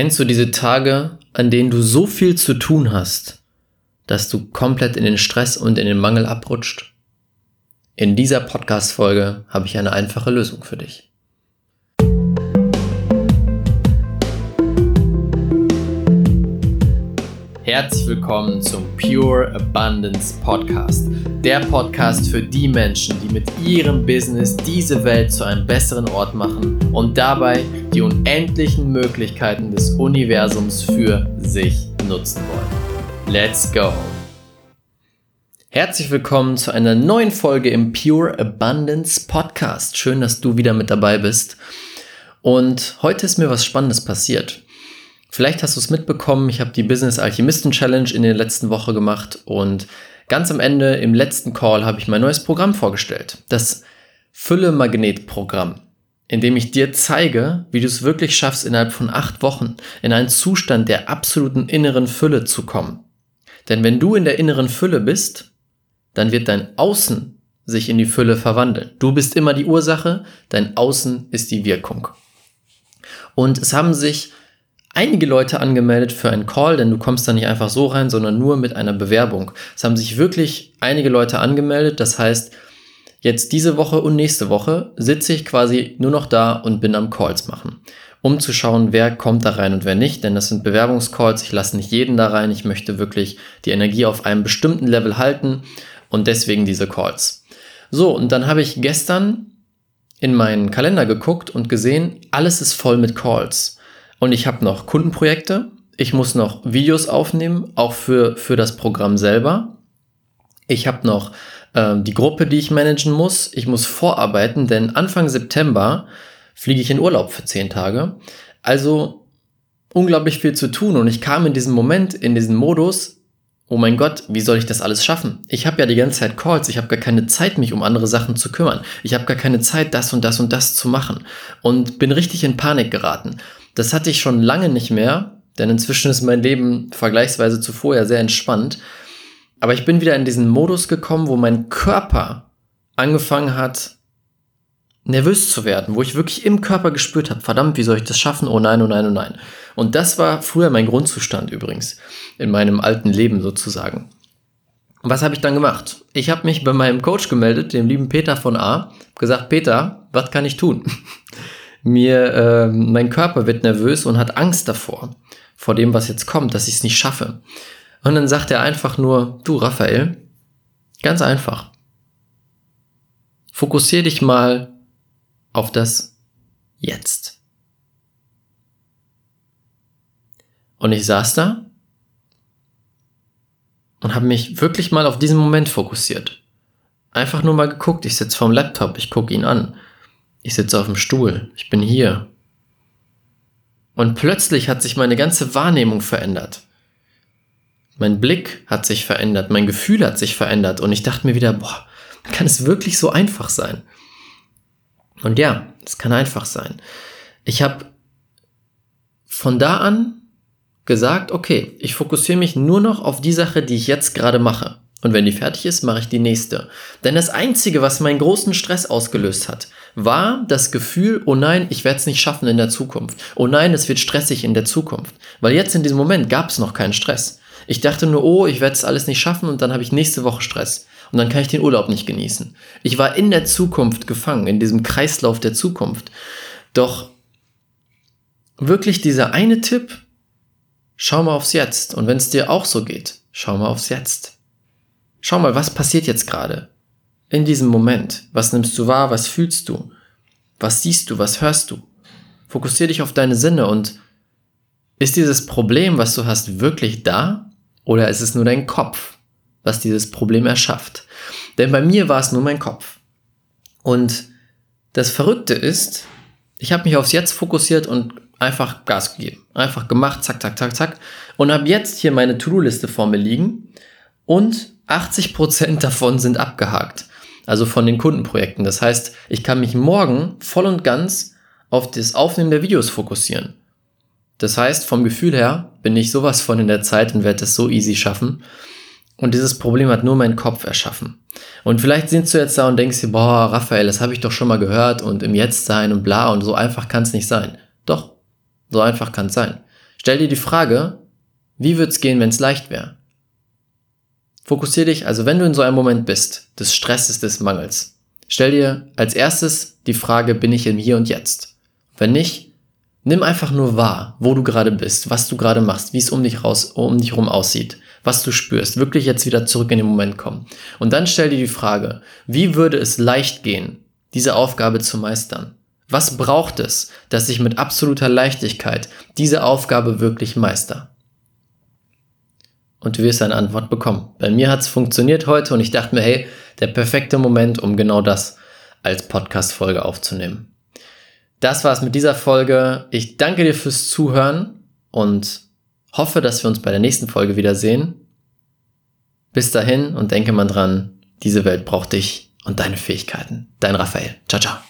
Kennst du diese Tage, an denen du so viel zu tun hast, dass du komplett in den Stress und in den Mangel abrutscht? In dieser Podcast-Folge habe ich eine einfache Lösung für dich. Herzlich willkommen zum Pure Abundance Podcast. Der Podcast für die Menschen, die mit ihrem Business diese Welt zu einem besseren Ort machen und dabei die unendlichen Möglichkeiten des Universums für sich nutzen wollen. Let's go! Herzlich willkommen zu einer neuen Folge im Pure Abundance Podcast. Schön, dass du wieder mit dabei bist. Und heute ist mir was Spannendes passiert. Vielleicht hast du es mitbekommen, ich habe die Business Alchemisten Challenge in der letzten Woche gemacht und ganz am Ende im letzten Call habe ich mein neues Programm vorgestellt. Das Fülle Magnet Programm, in dem ich dir zeige, wie du es wirklich schaffst, innerhalb von acht Wochen in einen Zustand der absoluten inneren Fülle zu kommen. Denn wenn du in der inneren Fülle bist, dann wird dein Außen sich in die Fülle verwandeln. Du bist immer die Ursache, dein Außen ist die Wirkung. Und es haben sich einige Leute angemeldet für einen Call, denn du kommst da nicht einfach so rein, sondern nur mit einer Bewerbung. Es haben sich wirklich einige Leute angemeldet. Das heißt, jetzt diese Woche und nächste Woche sitze ich quasi nur noch da und bin am Calls machen, um zu schauen, wer kommt da rein und wer nicht. Denn das sind Bewerbungscalls. Ich lasse nicht jeden da rein. Ich möchte wirklich die Energie auf einem bestimmten Level halten und deswegen diese Calls. So, und dann habe ich gestern in meinen Kalender geguckt und gesehen, alles ist voll mit Calls. Und ich habe noch Kundenprojekte. Ich muss noch Videos aufnehmen, auch für, für das Programm selber. Ich habe noch äh, die Gruppe, die ich managen muss. Ich muss vorarbeiten, denn Anfang September fliege ich in Urlaub für zehn Tage. Also unglaublich viel zu tun. Und ich kam in diesem Moment, in diesen Modus, oh mein Gott, wie soll ich das alles schaffen? Ich habe ja die ganze Zeit Calls, ich habe gar keine Zeit, mich um andere Sachen zu kümmern. Ich habe gar keine Zeit, das und das und das zu machen. Und bin richtig in Panik geraten. Das hatte ich schon lange nicht mehr, denn inzwischen ist mein Leben vergleichsweise zu vorher sehr entspannt. Aber ich bin wieder in diesen Modus gekommen, wo mein Körper angefangen hat, nervös zu werden, wo ich wirklich im Körper gespürt habe, verdammt, wie soll ich das schaffen? Oh nein, oh nein, oh nein. Und das war früher mein Grundzustand übrigens, in meinem alten Leben sozusagen. Was habe ich dann gemacht? Ich habe mich bei meinem Coach gemeldet, dem lieben Peter von A, gesagt, Peter, was kann ich tun? Mir, äh, mein Körper wird nervös und hat Angst davor, vor dem, was jetzt kommt, dass ich es nicht schaffe. Und dann sagt er einfach nur, du Raphael, ganz einfach. Fokussier dich mal auf das Jetzt. Und ich saß da und habe mich wirklich mal auf diesen Moment fokussiert. Einfach nur mal geguckt, ich sitze vorm Laptop, ich gucke ihn an. Ich sitze auf dem Stuhl. Ich bin hier. Und plötzlich hat sich meine ganze Wahrnehmung verändert. Mein Blick hat sich verändert, mein Gefühl hat sich verändert und ich dachte mir wieder, boah, kann es wirklich so einfach sein? Und ja, es kann einfach sein. Ich habe von da an gesagt, okay, ich fokussiere mich nur noch auf die Sache, die ich jetzt gerade mache. Und wenn die fertig ist, mache ich die nächste. Denn das Einzige, was meinen großen Stress ausgelöst hat, war das Gefühl, oh nein, ich werde es nicht schaffen in der Zukunft. Oh nein, es wird stressig in der Zukunft. Weil jetzt in diesem Moment gab es noch keinen Stress. Ich dachte nur, oh, ich werde es alles nicht schaffen und dann habe ich nächste Woche Stress. Und dann kann ich den Urlaub nicht genießen. Ich war in der Zukunft gefangen, in diesem Kreislauf der Zukunft. Doch wirklich dieser eine Tipp, schau mal aufs Jetzt. Und wenn es dir auch so geht, schau mal aufs Jetzt. Schau mal, was passiert jetzt gerade? In diesem Moment. Was nimmst du wahr? Was fühlst du? Was siehst du? Was hörst du? Fokussier dich auf deine Sinne und ist dieses Problem, was du hast, wirklich da? Oder ist es nur dein Kopf, was dieses Problem erschafft? Denn bei mir war es nur mein Kopf. Und das Verrückte ist, ich habe mich aufs Jetzt fokussiert und einfach Gas gegeben. Einfach gemacht, zack, zack, zack, zack. Und habe jetzt hier meine To-Do-Liste vor mir liegen und 80 Prozent davon sind abgehakt. Also von den Kundenprojekten. Das heißt, ich kann mich morgen voll und ganz auf das Aufnehmen der Videos fokussieren. Das heißt, vom Gefühl her bin ich sowas von in der Zeit und werde es so easy schaffen. Und dieses Problem hat nur mein Kopf erschaffen. Und vielleicht sitzt du jetzt da und denkst dir, boah, Raphael, das habe ich doch schon mal gehört und im Jetzt sein und bla und so einfach kann es nicht sein. Doch, so einfach kann es sein. Stell dir die Frage, wie würde es gehen, wenn es leicht wäre? Fokussier dich, also wenn du in so einem Moment bist, des Stresses, des Mangels, stell dir als erstes die Frage, bin ich im Hier und Jetzt? Wenn nicht, nimm einfach nur wahr, wo du gerade bist, was du gerade machst, wie es um dich raus, um dich herum aussieht, was du spürst, wirklich jetzt wieder zurück in den Moment kommen. Und dann stell dir die Frage, wie würde es leicht gehen, diese Aufgabe zu meistern? Was braucht es, dass ich mit absoluter Leichtigkeit diese Aufgabe wirklich meister? Und du wirst eine Antwort bekommen. Bei mir hat es funktioniert heute und ich dachte mir, hey, der perfekte Moment, um genau das als Podcast-Folge aufzunehmen. Das war's mit dieser Folge. Ich danke dir fürs Zuhören und hoffe, dass wir uns bei der nächsten Folge wiedersehen. Bis dahin und denke mal dran, diese Welt braucht dich und deine Fähigkeiten. Dein Raphael. Ciao, ciao.